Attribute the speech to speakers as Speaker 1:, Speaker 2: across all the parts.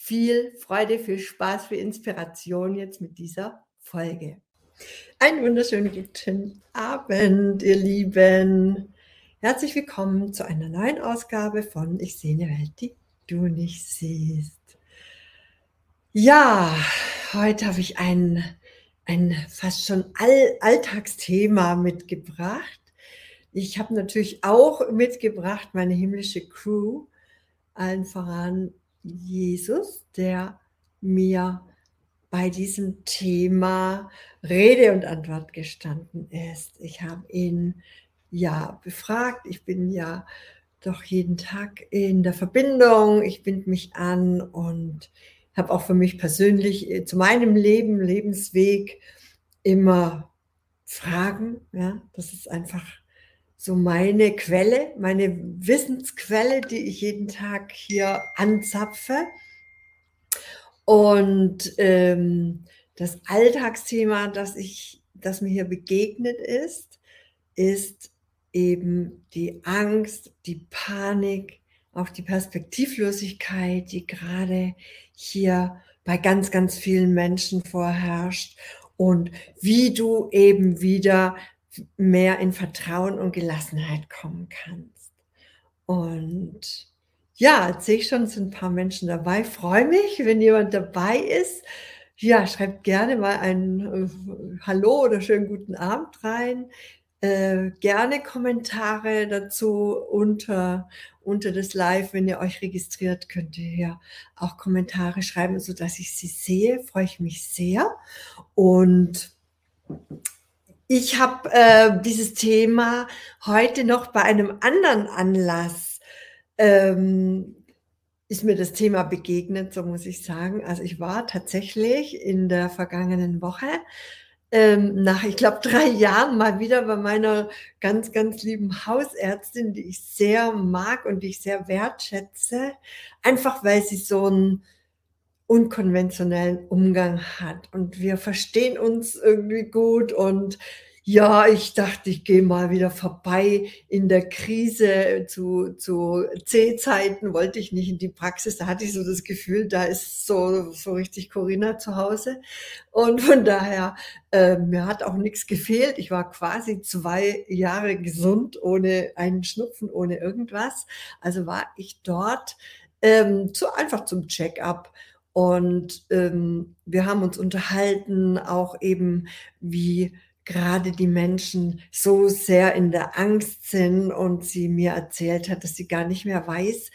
Speaker 1: viel Freude, viel Spaß, viel Inspiration jetzt mit dieser Folge. Einen wunderschönen guten Abend, ihr Lieben. Herzlich willkommen zu einer neuen Ausgabe von Ich sehe eine Welt, die du nicht siehst. Ja, heute habe ich ein, ein fast schon All Alltagsthema mitgebracht. Ich habe natürlich auch mitgebracht meine himmlische Crew, allen voran Jesus, der mir bei diesem Thema Rede und Antwort gestanden ist. Ich habe ihn ja befragt. Ich bin ja doch jeden Tag in der Verbindung. Ich binde mich an und habe auch für mich persönlich äh, zu meinem Leben, Lebensweg immer Fragen. Ja, das ist einfach so meine Quelle, meine Wissensquelle, die ich jeden Tag hier anzapfe. Und ähm, das Alltagsthema, das ich, das mir hier begegnet ist, ist eben die Angst, die Panik, auch die Perspektivlosigkeit, die gerade hier bei ganz, ganz vielen Menschen vorherrscht und wie du eben wieder mehr in Vertrauen und Gelassenheit kommen kannst. Und ja, jetzt sehe ich schon, sind ein paar Menschen dabei. Freue mich, wenn jemand dabei ist. Ja, schreibt gerne mal ein äh, Hallo oder schönen guten Abend rein. Äh, gerne Kommentare dazu unter, unter das Live. Wenn ihr euch registriert, könnt ihr ja auch Kommentare schreiben, sodass ich sie sehe. Freue ich mich sehr. Und ich habe äh, dieses Thema heute noch bei einem anderen Anlass, ähm, ist mir das Thema begegnet, so muss ich sagen. Also ich war tatsächlich in der vergangenen Woche ähm, nach, ich glaube, drei Jahren mal wieder bei meiner ganz, ganz lieben Hausärztin, die ich sehr mag und die ich sehr wertschätze, einfach weil sie so ein unkonventionellen Umgang hat. Und wir verstehen uns irgendwie gut und ja, ich dachte, ich gehe mal wieder vorbei in der Krise zu, zu C-Zeiten, wollte ich nicht in die Praxis. Da hatte ich so das Gefühl, da ist so, so richtig Corinna zu Hause. Und von daher, äh, mir hat auch nichts gefehlt. Ich war quasi zwei Jahre gesund, ohne einen Schnupfen, ohne irgendwas. Also war ich dort ähm, zu, einfach zum Check-up und ähm, wir haben uns unterhalten, auch eben, wie gerade die Menschen so sehr in der Angst sind und sie mir erzählt hat, dass sie gar nicht mehr weiß,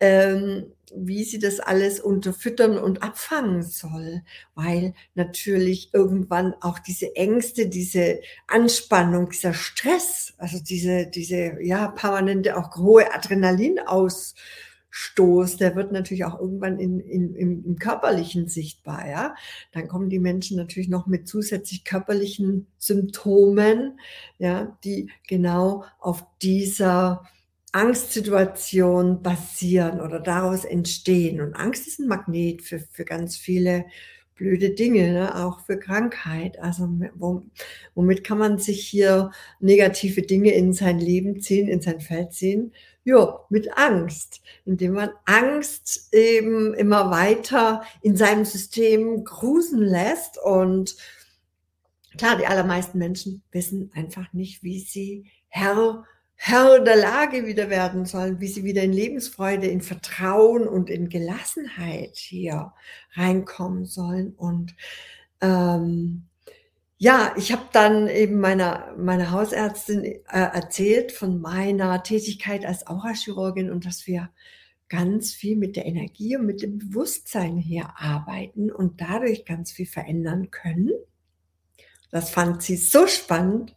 Speaker 1: ähm, wie sie das alles unterfüttern und abfangen soll, weil natürlich irgendwann auch diese Ängste, diese Anspannung, dieser Stress, also diese, diese ja permanente auch hohe Adrenalin aus Stoß, der wird natürlich auch irgendwann in, in, im, im körperlichen sichtbar. Ja? Dann kommen die Menschen natürlich noch mit zusätzlich körperlichen Symptomen, ja, die genau auf dieser Angstsituation basieren oder daraus entstehen. Und Angst ist ein Magnet für, für ganz viele blöde Dinge, ne? auch für Krankheit. Also womit kann man sich hier negative Dinge in sein Leben ziehen, in sein Feld ziehen? Ja, mit Angst, indem man Angst eben immer weiter in seinem System grusen lässt. Und klar, die allermeisten Menschen wissen einfach nicht, wie sie Herr, Herr der Lage wieder werden sollen, wie sie wieder in Lebensfreude, in Vertrauen und in Gelassenheit hier reinkommen sollen. Und ähm, ja, ich habe dann eben meiner, meiner Hausärztin äh, erzählt von meiner Tätigkeit als Aurachirurgin und dass wir ganz viel mit der Energie und mit dem Bewusstsein hier arbeiten und dadurch ganz viel verändern können. Das fand sie so spannend,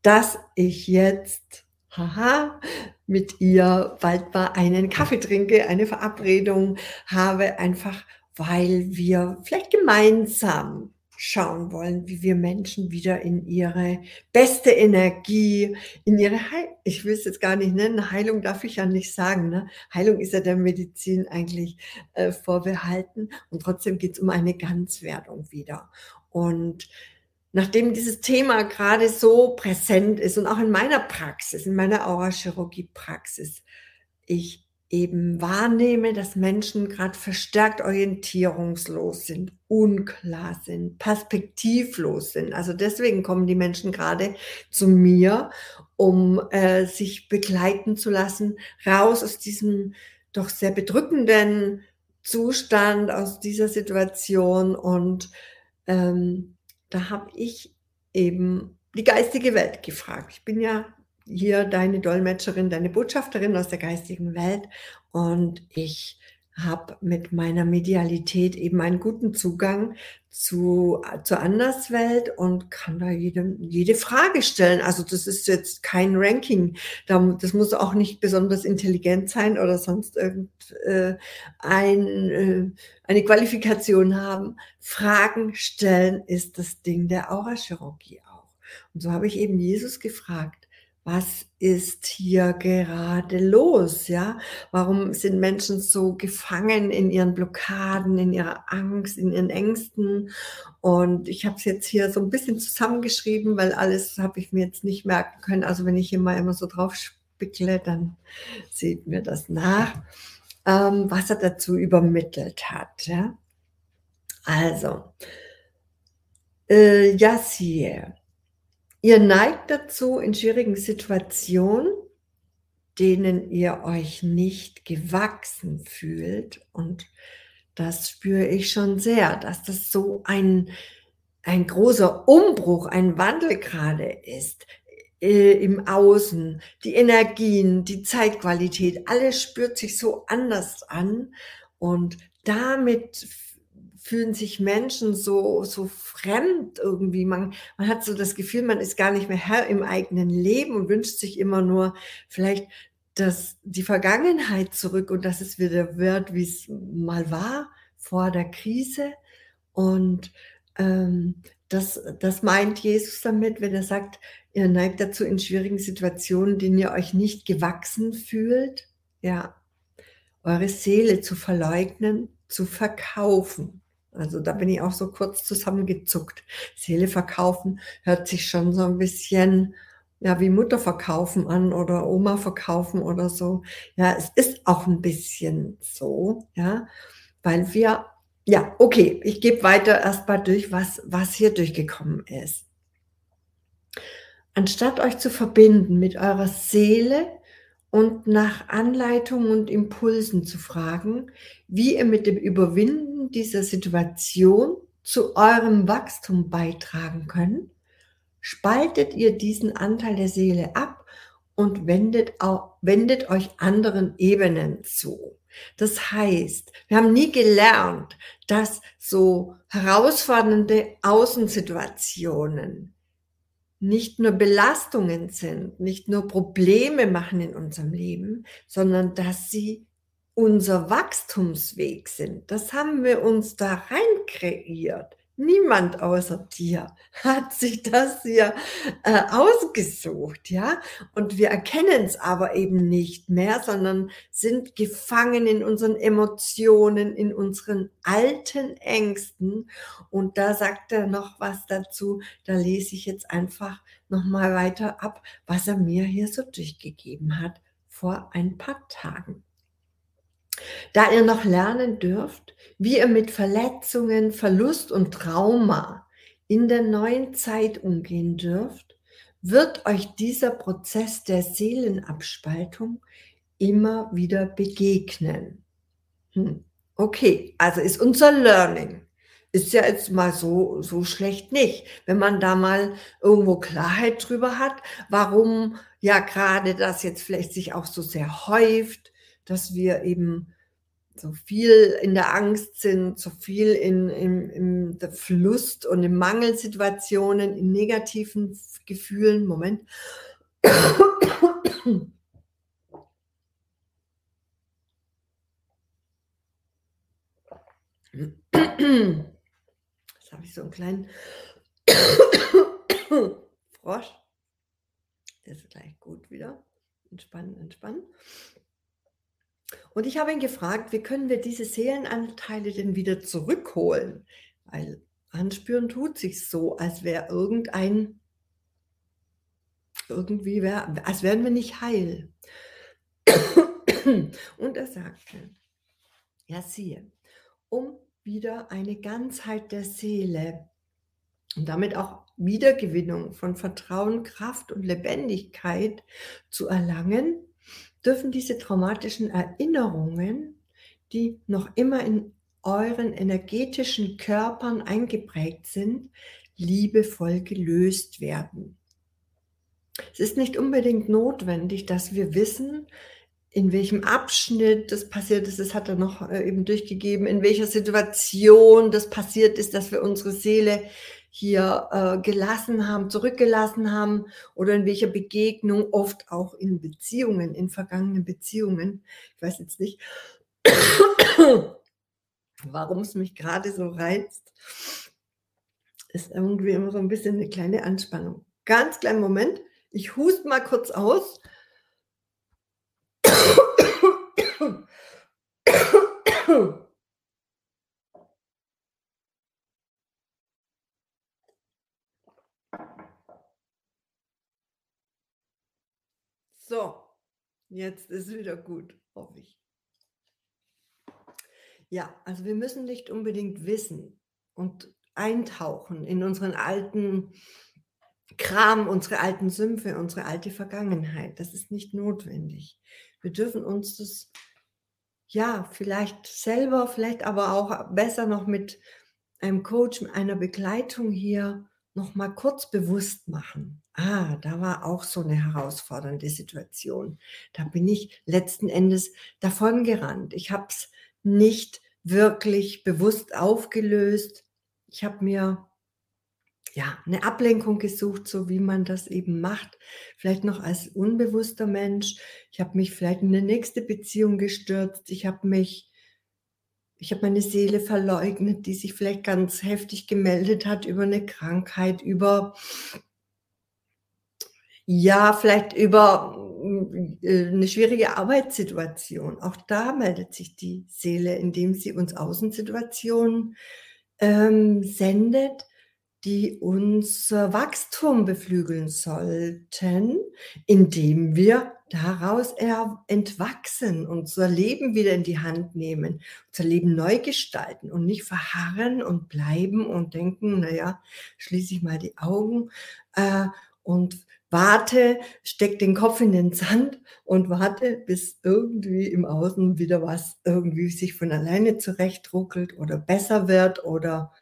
Speaker 1: dass ich jetzt, haha, mit ihr bald mal einen Kaffee trinke, eine Verabredung habe, einfach weil wir vielleicht gemeinsam schauen wollen, wie wir Menschen wieder in ihre beste Energie, in ihre Heil ich will es jetzt gar nicht nennen, Heilung darf ich ja nicht sagen, ne? Heilung ist ja der Medizin eigentlich äh, vorbehalten und trotzdem geht es um eine Ganzwerdung wieder. Und nachdem dieses Thema gerade so präsent ist und auch in meiner Praxis, in meiner Aurachirurgie-Praxis, ich eben wahrnehme, dass Menschen gerade verstärkt orientierungslos sind, unklar sind, perspektivlos sind. Also deswegen kommen die Menschen gerade zu mir, um äh, sich begleiten zu lassen, raus aus diesem doch sehr bedrückenden Zustand, aus dieser Situation. Und ähm, da habe ich eben die geistige Welt gefragt. Ich bin ja hier deine Dolmetscherin, deine Botschafterin aus der geistigen Welt. Und ich habe mit meiner Medialität eben einen guten Zugang zu, zur Anderswelt und kann da jede, jede Frage stellen. Also das ist jetzt kein Ranking. Das muss auch nicht besonders intelligent sein oder sonst irgendeine äh, äh, eine Qualifikation haben. Fragen stellen ist das Ding der Aurachirurgie auch. Und so habe ich eben Jesus gefragt was ist hier gerade los, ja? Warum sind Menschen so gefangen in ihren Blockaden, in ihrer Angst, in ihren Ängsten? Und ich habe es jetzt hier so ein bisschen zusammengeschrieben, weil alles habe ich mir jetzt nicht merken können. Also wenn ich hier mal immer so drauf spickle, dann seht mir das nach, ähm, was er dazu übermittelt hat, ja? Also, äh, Yassir, Ihr neigt dazu, in schwierigen Situationen, denen ihr euch nicht gewachsen fühlt, und das spüre ich schon sehr, dass das so ein, ein großer Umbruch, ein Wandel gerade ist äh, im Außen, die Energien, die Zeitqualität, alles spürt sich so anders an. Und damit fühlen sich Menschen so, so fremd irgendwie. Man, man hat so das Gefühl, man ist gar nicht mehr Herr im eigenen Leben und wünscht sich immer nur vielleicht dass die Vergangenheit zurück und dass es wieder wird, wie es mal war vor der Krise. Und ähm, das, das meint Jesus damit, wenn er sagt, ihr neigt dazu in schwierigen Situationen, denen ihr euch nicht gewachsen fühlt, ja, eure Seele zu verleugnen, zu verkaufen. Also da bin ich auch so kurz zusammengezuckt. Seele verkaufen hört sich schon so ein bisschen ja wie Mutter verkaufen an oder Oma verkaufen oder so. Ja, es ist auch ein bisschen so, ja, weil wir ja, okay, ich gebe weiter erstmal durch, was was hier durchgekommen ist. Anstatt euch zu verbinden mit eurer Seele und nach Anleitungen und Impulsen zu fragen, wie ihr mit dem Überwinden dieser Situation zu eurem Wachstum beitragen könnt, spaltet ihr diesen Anteil der Seele ab und wendet, auch, wendet euch anderen Ebenen zu. Das heißt, wir haben nie gelernt, dass so herausfordernde Außensituationen nicht nur Belastungen sind, nicht nur Probleme machen in unserem Leben, sondern dass sie unser Wachstumsweg sind. Das haben wir uns da rein kreiert. Niemand außer dir hat sich das hier äh, ausgesucht, ja. Und wir erkennen es aber eben nicht mehr, sondern sind gefangen in unseren Emotionen, in unseren alten Ängsten. Und da sagt er noch was dazu. Da lese ich jetzt einfach noch mal weiter ab, was er mir hier so durchgegeben hat vor ein paar Tagen. Da ihr noch lernen dürft, wie ihr mit Verletzungen, Verlust und Trauma in der neuen Zeit umgehen dürft, wird euch dieser Prozess der Seelenabspaltung immer wieder begegnen. Hm. Okay, also ist unser Learning. Ist ja jetzt mal so, so schlecht nicht. Wenn man da mal irgendwo Klarheit drüber hat, warum ja gerade das jetzt vielleicht sich auch so sehr häuft, dass wir eben so viel in der Angst sind, so viel in, in, in der Fluss und in Mangelsituationen, in negativen Gefühlen. Moment. Das habe ich so einen kleinen Frosch. Der ist gleich gut wieder. Entspannen, entspannen. Und ich habe ihn gefragt, wie können wir diese Seelenanteile denn wieder zurückholen? Weil anspüren tut sich so, als wäre irgendein, irgendwie wär, als wären wir nicht heil. Und er sagte, ja siehe, um wieder eine Ganzheit der Seele und damit auch Wiedergewinnung von Vertrauen, Kraft und Lebendigkeit zu erlangen, dürfen diese traumatischen Erinnerungen, die noch immer in euren energetischen Körpern eingeprägt sind, liebevoll gelöst werden. Es ist nicht unbedingt notwendig, dass wir wissen, in welchem Abschnitt das passiert ist, das hat er noch äh, eben durchgegeben, in welcher Situation das passiert ist, dass wir unsere Seele hier äh, gelassen haben, zurückgelassen haben oder in welcher Begegnung, oft auch in Beziehungen, in vergangenen Beziehungen. Ich weiß jetzt nicht, warum es mich gerade so reizt. Ist irgendwie immer so ein bisschen eine kleine Anspannung. Ganz kleinen Moment. Ich hust mal kurz aus. So, jetzt ist wieder gut, hoffe ich. Ja, also wir müssen nicht unbedingt wissen und eintauchen in unseren alten Kram, unsere alten Sümpfe, unsere alte Vergangenheit. Das ist nicht notwendig. Wir dürfen uns das, ja, vielleicht selber, vielleicht aber auch besser noch mit einem Coach, mit einer Begleitung hier noch mal kurz bewusst machen. Ah, da war auch so eine herausfordernde Situation. Da bin ich letzten Endes davon gerannt. Ich habe es nicht wirklich bewusst aufgelöst. Ich habe mir ja, eine Ablenkung gesucht, so wie man das eben macht. Vielleicht noch als unbewusster Mensch. Ich habe mich vielleicht in eine nächste Beziehung gestürzt. Ich habe mich, ich habe meine Seele verleugnet, die sich vielleicht ganz heftig gemeldet hat über eine Krankheit, über, ja, vielleicht über äh, eine schwierige Arbeitssituation. Auch da meldet sich die Seele, indem sie uns Außensituationen ähm, sendet die unser Wachstum beflügeln sollten, indem wir daraus entwachsen, unser Leben wieder in die Hand nehmen, unser Leben neu gestalten und nicht verharren und bleiben und denken, naja, schließe ich mal die Augen äh, und warte, steck den Kopf in den Sand und warte, bis irgendwie im Außen wieder was irgendwie sich von alleine zurechtruckelt oder besser wird oder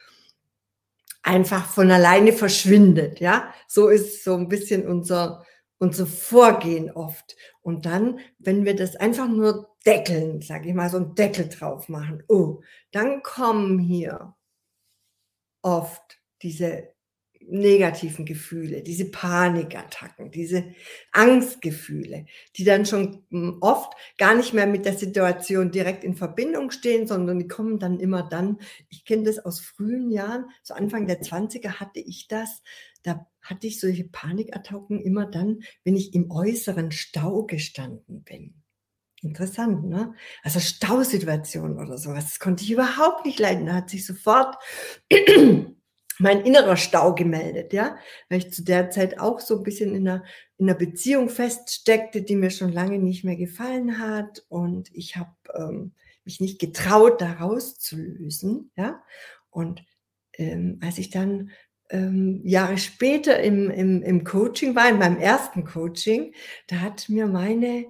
Speaker 1: einfach von alleine verschwindet. Ja, so ist so ein bisschen unser, unser Vorgehen oft. Und dann, wenn wir das einfach nur deckeln, sage ich mal, so einen Deckel drauf machen, oh, dann kommen hier oft diese negativen Gefühle, diese Panikattacken, diese Angstgefühle, die dann schon hm, oft gar nicht mehr mit der Situation direkt in Verbindung stehen, sondern die kommen dann immer dann, ich kenne das aus frühen Jahren, so Anfang der 20er hatte ich das, da hatte ich solche Panikattacken immer dann, wenn ich im äußeren Stau gestanden bin. Interessant, ne? Also Stausituation oder sowas, das konnte ich überhaupt nicht leiden. Da hat sich sofort mein innerer Stau gemeldet, ja, weil ich zu der Zeit auch so ein bisschen in einer, in einer Beziehung feststeckte, die mir schon lange nicht mehr gefallen hat. Und ich habe ähm, mich nicht getraut, da rauszulösen, ja, und ähm, als ich dann ähm, Jahre später im, im, im Coaching war, in meinem ersten Coaching, da hat mir meine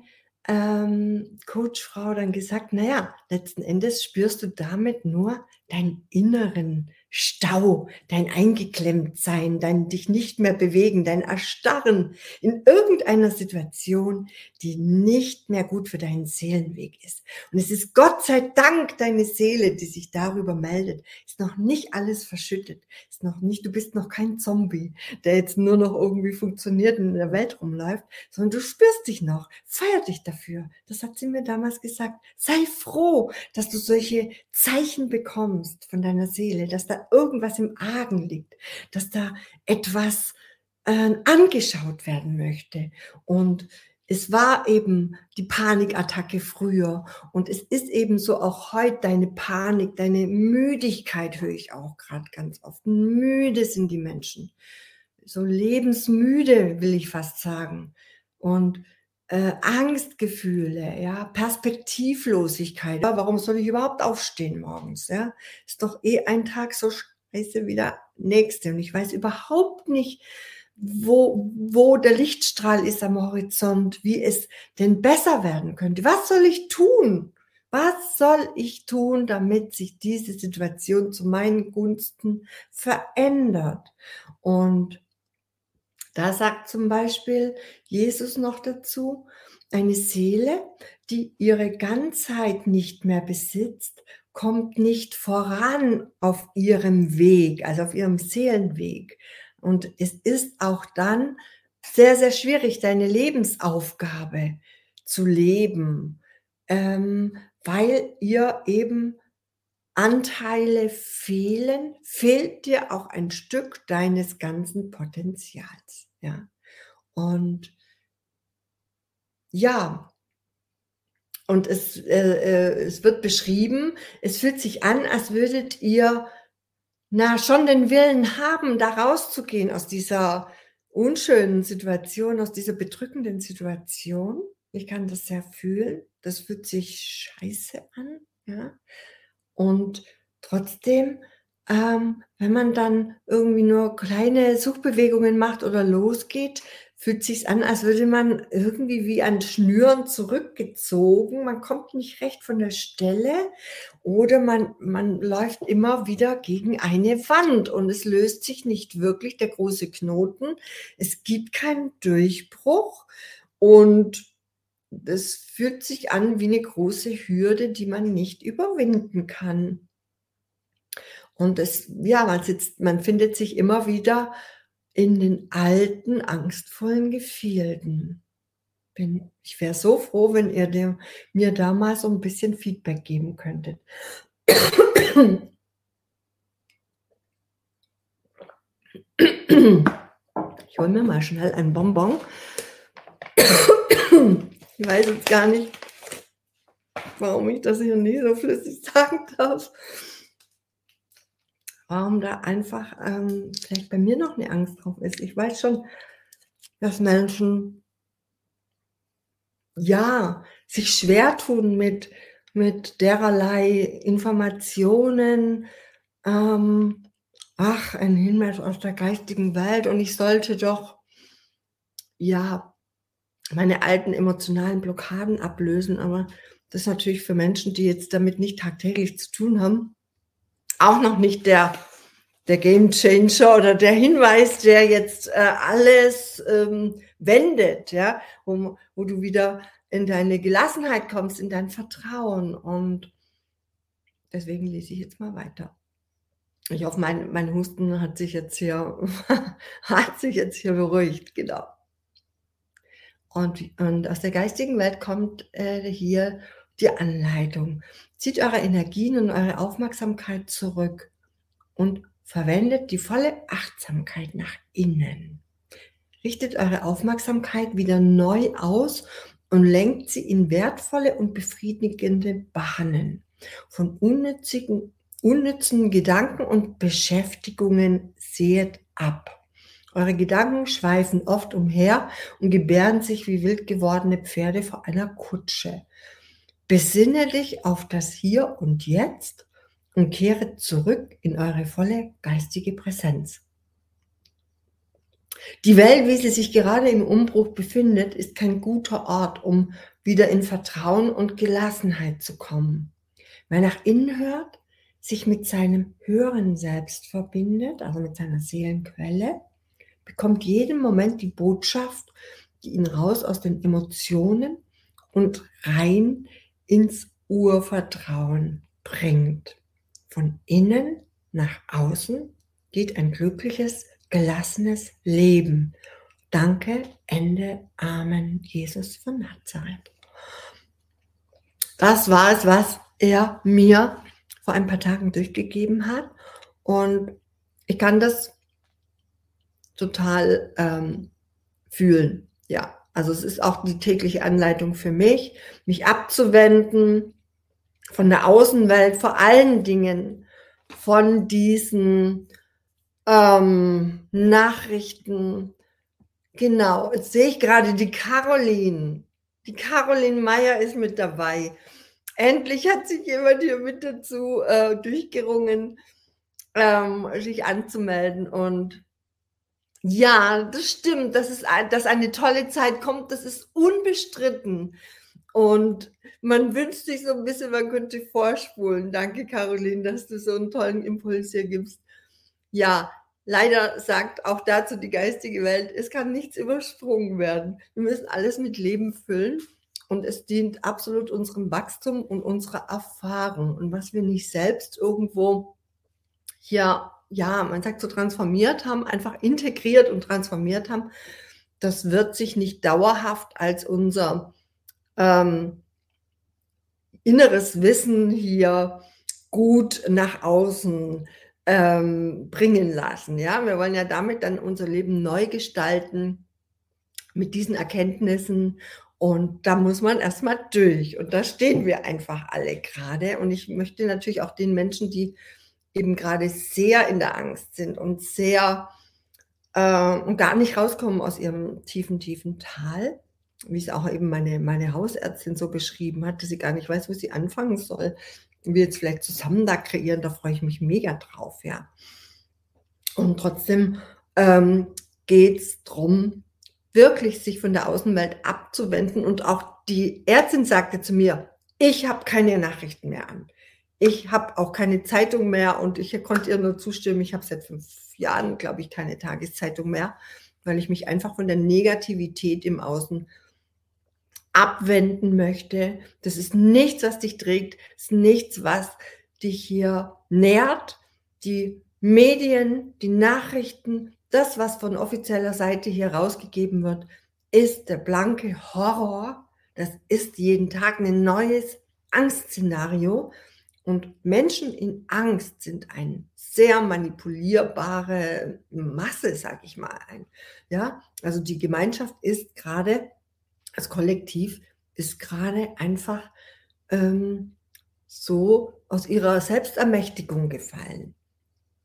Speaker 1: ähm, Coachfrau dann gesagt, naja, letzten Endes spürst du damit nur deinen inneren Stau, dein Eingeklemmtsein, dein dich nicht mehr bewegen, dein Erstarren in irgendeiner Situation, die nicht mehr gut für deinen Seelenweg ist. Und es ist Gott sei Dank deine Seele, die sich darüber meldet. Ist noch nicht alles verschüttet. Ist noch nicht, du bist noch kein Zombie, der jetzt nur noch irgendwie funktioniert und in der Welt rumläuft, sondern du spürst dich noch. Feier dich dafür. Das hat sie mir damals gesagt. Sei froh, dass du solche Zeichen bekommst von deiner Seele, dass da irgendwas im Argen liegt, dass da etwas äh, angeschaut werden möchte. Und es war eben die Panikattacke früher und es ist eben so auch heute deine Panik, deine Müdigkeit höre ich auch gerade ganz oft. Müde sind die Menschen. So lebensmüde will ich fast sagen. Und äh, Angstgefühle, ja, Perspektivlosigkeit. Ja, warum soll ich überhaupt aufstehen morgens? Ja, ist doch eh ein Tag so scheiße wie der nächste und ich weiß überhaupt nicht, wo, wo der Lichtstrahl ist am Horizont, wie es denn besser werden könnte. Was soll ich tun? Was soll ich tun, damit sich diese Situation zu meinen Gunsten verändert? Und da sagt zum Beispiel Jesus noch dazu, eine Seele, die ihre Ganzheit nicht mehr besitzt, kommt nicht voran auf ihrem Weg, also auf ihrem Seelenweg. Und es ist auch dann sehr, sehr schwierig, deine Lebensaufgabe zu leben, ähm, weil ihr eben Anteile fehlen, fehlt dir auch ein Stück deines ganzen Potenzials. Ja. Und ja, und es, äh, äh, es wird beschrieben, es fühlt sich an, als würdet ihr na, schon den Willen haben, da rauszugehen aus dieser unschönen Situation, aus dieser bedrückenden Situation. Ich kann das sehr fühlen. Das fühlt sich scheiße an, ja. Und trotzdem, ähm, wenn man dann irgendwie nur kleine Suchbewegungen macht oder losgeht, fühlt sich an, als würde man irgendwie wie an Schnüren zurückgezogen. Man kommt nicht recht von der Stelle oder man, man läuft immer wieder gegen eine Wand und es löst sich nicht wirklich der große Knoten. Es gibt keinen Durchbruch und es fühlt sich an wie eine große Hürde, die man nicht überwinden kann. Und es, ja, man sitzt, man findet sich immer wieder in den alten, angstvollen Gefilden. Bin, ich wäre so froh, wenn ihr dem, mir da mal so ein bisschen Feedback geben könntet. Ich hole mir mal schnell ein Bonbon. Ich weiß jetzt gar nicht, warum ich das hier nie so flüssig sagen darf warum da einfach ähm, vielleicht bei mir noch eine Angst drauf ist. Ich weiß schon, dass Menschen ja sich schwer tun mit, mit dererlei Informationen. Ähm, ach, ein Hinweis aus der geistigen Welt und ich sollte doch ja meine alten emotionalen Blockaden ablösen. Aber das ist natürlich für Menschen, die jetzt damit nicht tagtäglich zu tun haben, auch noch nicht der, der Game Changer oder der Hinweis, der jetzt äh, alles ähm, wendet, ja, wo, wo du wieder in deine Gelassenheit kommst, in dein Vertrauen. Und deswegen lese ich jetzt mal weiter. Ich hoffe, mein, mein Husten hat sich jetzt hier, hat sich jetzt hier beruhigt, genau. Und, und aus der geistigen Welt kommt äh, hier die Anleitung. Zieht eure Energien und eure Aufmerksamkeit zurück und verwendet die volle Achtsamkeit nach innen. Richtet eure Aufmerksamkeit wieder neu aus und lenkt sie in wertvolle und befriedigende Bahnen. Von unnützigen, unnützen Gedanken und Beschäftigungen seht ab. Eure Gedanken schweifen oft umher und gebären sich wie wild gewordene Pferde vor einer Kutsche. Besinne dich auf das Hier und Jetzt und kehre zurück in eure volle geistige Präsenz. Die Welt, wie sie sich gerade im Umbruch befindet, ist kein guter Ort, um wieder in Vertrauen und Gelassenheit zu kommen. Wer nach innen hört, sich mit seinem höheren Selbst verbindet, also mit seiner Seelenquelle, bekommt jeden Moment die Botschaft, die ihn raus aus den Emotionen und rein ins Urvertrauen bringt. Von innen nach außen geht ein glückliches, gelassenes Leben. Danke, Ende, Amen, Jesus von Nazareth. Das war es, was er mir vor ein paar Tagen durchgegeben hat. Und ich kann das total ähm, fühlen. Ja, also es ist auch die tägliche Anleitung für mich, mich abzuwenden von der Außenwelt, vor allen Dingen von diesen ähm, Nachrichten. Genau, jetzt sehe ich gerade die Caroline. Die Caroline Meyer ist mit dabei. Endlich hat sich jemand hier mit dazu äh, durchgerungen, ähm, sich anzumelden. Und ja, das stimmt, dass, es, dass eine tolle Zeit kommt, das ist unbestritten. Und man wünscht sich so ein bisschen, man könnte vorspulen. Danke, Caroline, dass du so einen tollen Impuls hier gibst. Ja, leider sagt auch dazu die geistige Welt, es kann nichts übersprungen werden. Wir müssen alles mit Leben füllen und es dient absolut unserem Wachstum und unserer Erfahrung. Und was wir nicht selbst irgendwo hier, ja, man sagt so transformiert haben, einfach integriert und transformiert haben, das wird sich nicht dauerhaft als unser ähm, inneres Wissen hier gut nach außen ähm, bringen lassen. Ja, wir wollen ja damit dann unser Leben neu gestalten mit diesen Erkenntnissen. Und da muss man erstmal durch. Und da stehen wir einfach alle gerade. Und ich möchte natürlich auch den Menschen, die eben gerade sehr in der Angst sind und sehr äh, und gar nicht rauskommen aus ihrem tiefen, tiefen Tal, wie es auch eben meine, meine Hausärztin so beschrieben hat, dass sie gar nicht weiß, wo sie anfangen soll. Wir jetzt vielleicht zusammen da kreieren, da freue ich mich mega drauf, ja. Und trotzdem ähm, geht es darum, wirklich sich von der Außenwelt abzuwenden. Und auch die Ärztin sagte zu mir, ich habe keine Nachrichten mehr an. Ich habe auch keine Zeitung mehr und ich konnte ihr nur zustimmen. Ich habe seit fünf Jahren, glaube ich, keine Tageszeitung mehr, weil ich mich einfach von der Negativität im Außen abwenden möchte. Das ist nichts, was dich trägt, ist nichts, was dich hier nährt. Die Medien, die Nachrichten, das, was von offizieller Seite hier rausgegeben wird, ist der blanke Horror. Das ist jeden Tag ein neues Angstszenario. Und Menschen in Angst sind eine sehr manipulierbare Masse, sag ich mal. Ja, also die Gemeinschaft ist gerade das Kollektiv ist gerade einfach ähm, so aus ihrer Selbstermächtigung gefallen.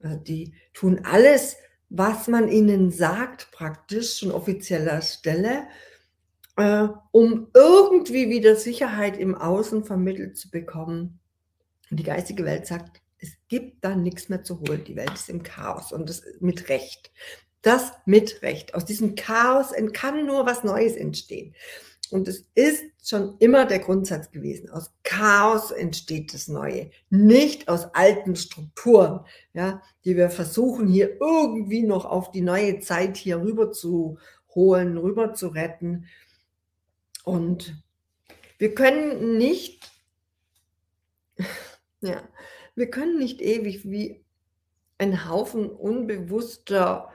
Speaker 1: Also die tun alles, was man ihnen sagt, praktisch von offizieller Stelle, äh, um irgendwie wieder Sicherheit im Außen vermittelt zu bekommen. Und die geistige Welt sagt, es gibt da nichts mehr zu holen. Die Welt ist im Chaos und das mit Recht das mit Recht. Aus diesem Chaos kann nur was Neues entstehen. Und es ist schon immer der Grundsatz gewesen. Aus Chaos entsteht das Neue, nicht aus alten Strukturen, ja, die wir versuchen hier irgendwie noch auf die neue Zeit hier rüber zu holen, rüber zu retten. Und wir können nicht, ja, wir können nicht ewig wie ein Haufen unbewusster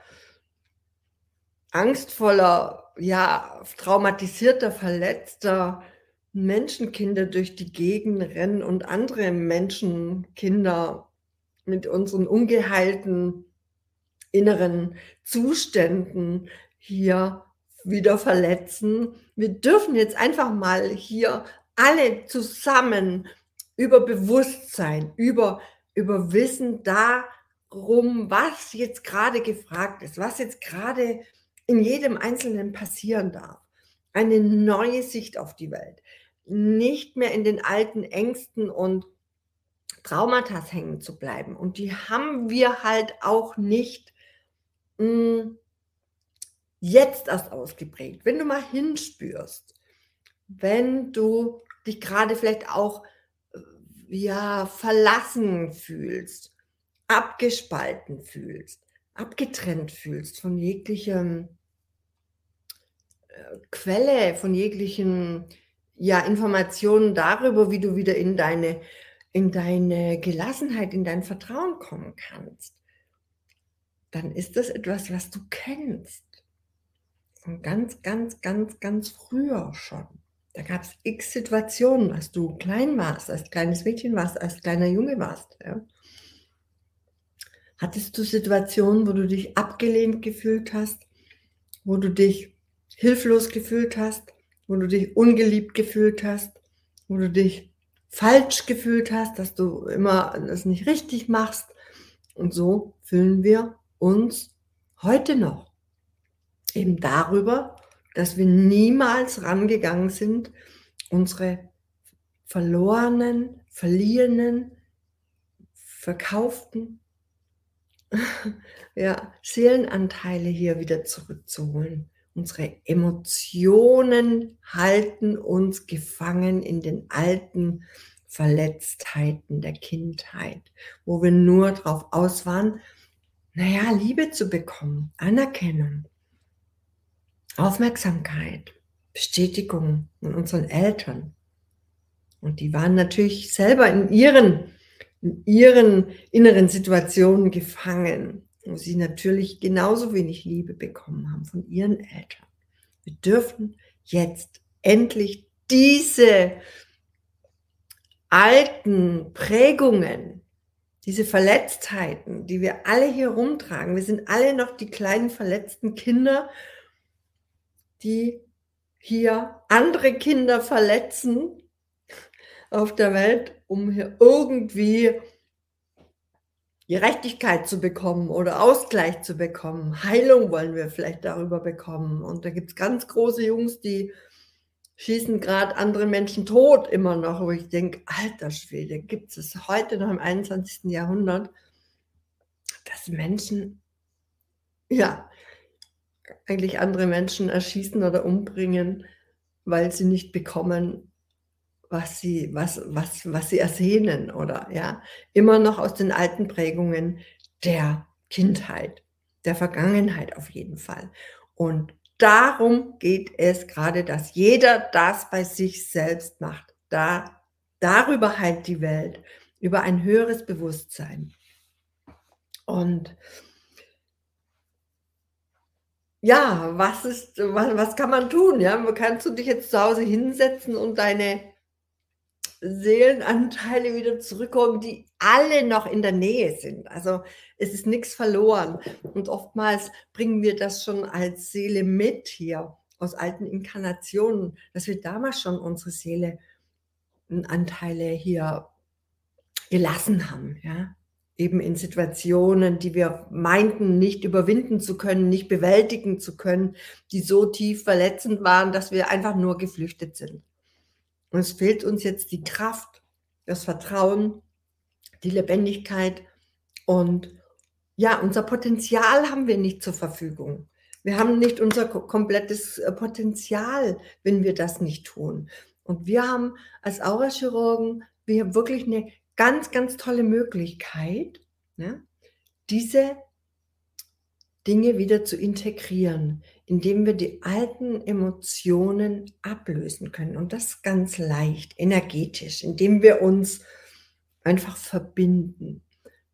Speaker 1: angstvoller, ja, traumatisierter, verletzter Menschenkinder durch die Gegend rennen und andere Menschenkinder mit unseren ungeheilten inneren Zuständen hier wieder verletzen. Wir dürfen jetzt einfach mal hier alle zusammen über Bewusstsein, über, über Wissen darum, was jetzt gerade gefragt ist, was jetzt gerade in jedem Einzelnen passieren darf. Eine neue Sicht auf die Welt. Nicht mehr in den alten Ängsten und Traumata hängen zu bleiben. Und die haben wir halt auch nicht mh, hm, jetzt erst ausgeprägt. Wenn du mal hinspürst, wenn du dich gerade vielleicht auch ja verlassen fühlst, abgespalten fühlst, abgetrennt fühlst von jeglichem äh, Quelle, von jeglichen ja, Informationen darüber, wie du wieder in deine, in deine Gelassenheit, in dein Vertrauen kommen kannst, dann ist das etwas, was du kennst. Von ganz, ganz, ganz, ganz früher schon. Da gab es x Situationen, als du klein warst, als kleines Mädchen warst, als kleiner Junge warst. Ja. Hattest du Situationen, wo du dich abgelehnt gefühlt hast, wo du dich hilflos gefühlt hast, wo du dich ungeliebt gefühlt hast, wo du dich falsch gefühlt hast, dass du immer das nicht richtig machst. Und so fühlen wir uns heute noch eben darüber, dass wir niemals rangegangen sind, unsere verlorenen, verlierenden, verkauften ja, Seelenanteile hier wieder zurückzuholen. Unsere Emotionen halten uns gefangen in den alten Verletztheiten der Kindheit, wo wir nur darauf aus waren, naja, Liebe zu bekommen, Anerkennung, Aufmerksamkeit, Bestätigung von unseren Eltern. Und die waren natürlich selber in ihren, in ihren inneren Situationen gefangen, wo sie natürlich genauso wenig Liebe bekommen haben von ihren Eltern. Wir dürfen jetzt endlich diese alten Prägungen, diese Verletztheiten, die wir alle hier rumtragen, wir sind alle noch die kleinen verletzten Kinder, die hier andere Kinder verletzen auf der Welt, um hier irgendwie Gerechtigkeit zu bekommen oder Ausgleich zu bekommen. Heilung wollen wir vielleicht darüber bekommen. Und da gibt es ganz große Jungs, die schießen gerade andere Menschen tot immer noch, wo ich denke, alter Schwede, gibt es heute noch im 21. Jahrhundert, dass Menschen, ja, eigentlich andere Menschen erschießen oder umbringen, weil sie nicht bekommen, was sie, was, was, was sie ersehnen oder ja, immer noch aus den alten Prägungen der Kindheit, der Vergangenheit auf jeden Fall. Und darum geht es gerade, dass jeder das bei sich selbst macht. Da, darüber halt die Welt, über ein höheres Bewusstsein. Und ja, was ist, was, was kann man tun? Ja, kannst du dich jetzt zu Hause hinsetzen und deine Seelenanteile wieder zurückkommen, die alle noch in der Nähe sind. Also es ist nichts verloren. Und oftmals bringen wir das schon als Seele mit hier aus alten Inkarnationen, dass wir damals schon unsere Seele Anteile hier gelassen haben, ja. Eben in Situationen, die wir meinten, nicht überwinden zu können, nicht bewältigen zu können, die so tief verletzend waren, dass wir einfach nur geflüchtet sind. Und es fehlt uns jetzt die Kraft, das Vertrauen, die Lebendigkeit und ja, unser Potenzial haben wir nicht zur Verfügung. Wir haben nicht unser komplettes äh, Potenzial, wenn wir das nicht tun. Und wir haben als Aurachirurgen wir wirklich eine ganz, ganz tolle Möglichkeit, ne, diese Dinge wieder zu integrieren, indem wir die alten Emotionen ablösen können. Und das ganz leicht, energetisch, indem wir uns einfach verbinden.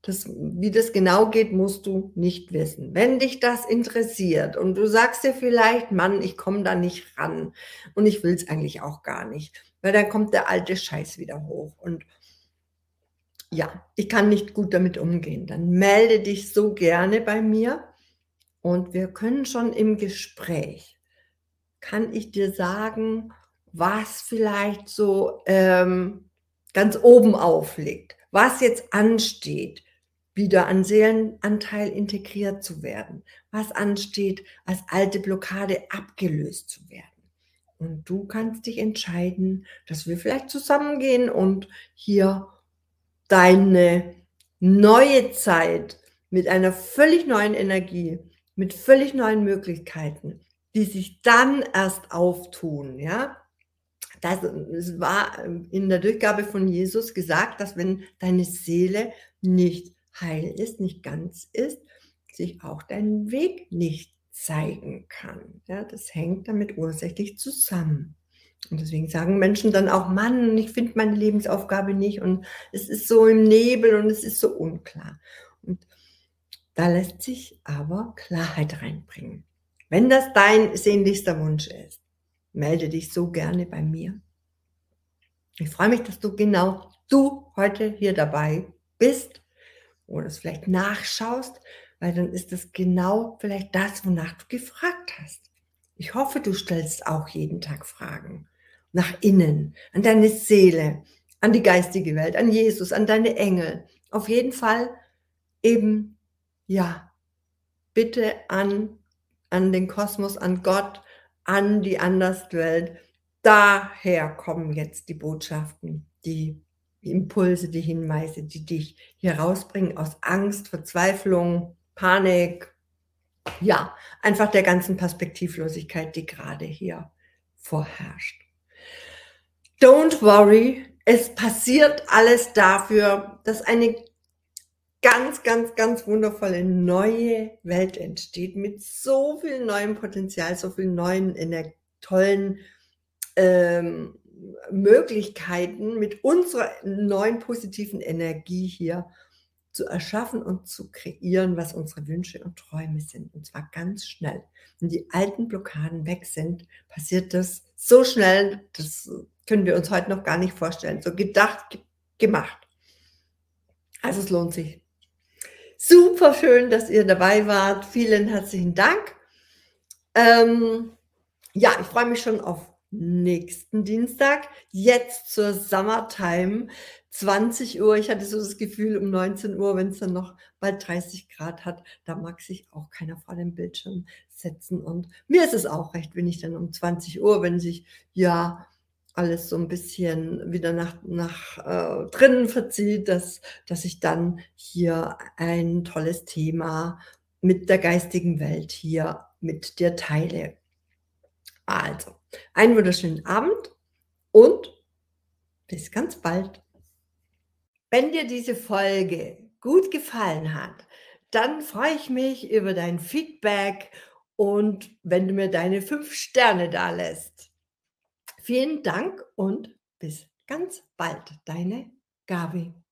Speaker 1: Das, wie das genau geht, musst du nicht wissen. Wenn dich das interessiert und du sagst dir vielleicht, Mann, ich komme da nicht ran und ich will es eigentlich auch gar nicht, weil dann kommt der alte Scheiß wieder hoch und ja, ich kann nicht gut damit umgehen, dann melde dich so gerne bei mir und wir können schon im Gespräch, kann ich dir sagen, was vielleicht so ähm, ganz oben aufliegt, was jetzt ansteht, wieder an Seelenanteil integriert zu werden, was ansteht, als alte Blockade abgelöst zu werden. Und du kannst dich entscheiden, dass wir vielleicht zusammengehen und hier deine neue Zeit mit einer völlig neuen Energie mit völlig neuen Möglichkeiten, die sich dann erst auftun, ja. Das, es war in der Durchgabe von Jesus gesagt, dass wenn deine Seele nicht heil ist, nicht ganz ist, sich auch dein Weg nicht zeigen kann. Ja, das hängt damit ursächlich zusammen. Und deswegen sagen Menschen dann auch, Mann, ich finde meine Lebensaufgabe nicht und es ist so im Nebel und es ist so unklar. Und da lässt sich aber Klarheit reinbringen. Wenn das dein sehnlichster Wunsch ist, melde dich so gerne bei mir. Ich freue mich, dass du genau du heute hier dabei bist oder es vielleicht nachschaust, weil dann ist es genau vielleicht das, wonach du gefragt hast. Ich hoffe, du stellst auch jeden Tag Fragen nach innen, an deine Seele, an die geistige Welt, an Jesus, an deine Engel. Auf jeden Fall eben, ja, bitte an, an den Kosmos, an Gott, an die Anderswelt. Daher kommen jetzt die Botschaften, die Impulse, die Hinweise, die dich hier rausbringen aus Angst, Verzweiflung, Panik, ja, einfach der ganzen Perspektivlosigkeit, die gerade hier vorherrscht. Don't worry, es passiert alles dafür, dass eine ganz, ganz, ganz wundervolle neue Welt entsteht mit so viel neuem Potenzial, so viel neuen, tollen ähm, Möglichkeiten, mit unserer neuen positiven Energie hier zu erschaffen und zu kreieren, was unsere Wünsche und Träume sind. Und zwar ganz schnell. Wenn die alten Blockaden weg sind, passiert das so schnell, das können wir uns heute noch gar nicht vorstellen. So gedacht, gemacht. Also es lohnt sich. Super schön, dass ihr dabei wart. Vielen herzlichen Dank. Ähm, ja, ich freue mich schon auf nächsten Dienstag, jetzt zur Summertime, 20 Uhr. Ich hatte so das Gefühl, um 19 Uhr, wenn es dann noch bald 30 Grad hat, da mag sich auch keiner vor dem Bildschirm setzen. Und mir ist es auch recht, wenn ich dann um 20 Uhr, wenn sich ja alles so ein bisschen wieder nach, nach äh, drinnen verzieht, dass, dass ich dann hier ein tolles Thema mit der geistigen Welt hier mit dir teile. Also, einen wunderschönen Abend und bis ganz bald. Wenn dir diese Folge gut gefallen hat, dann freue ich mich über dein Feedback und wenn du mir deine fünf Sterne da lässt. Vielen Dank und bis ganz bald, deine Gabi.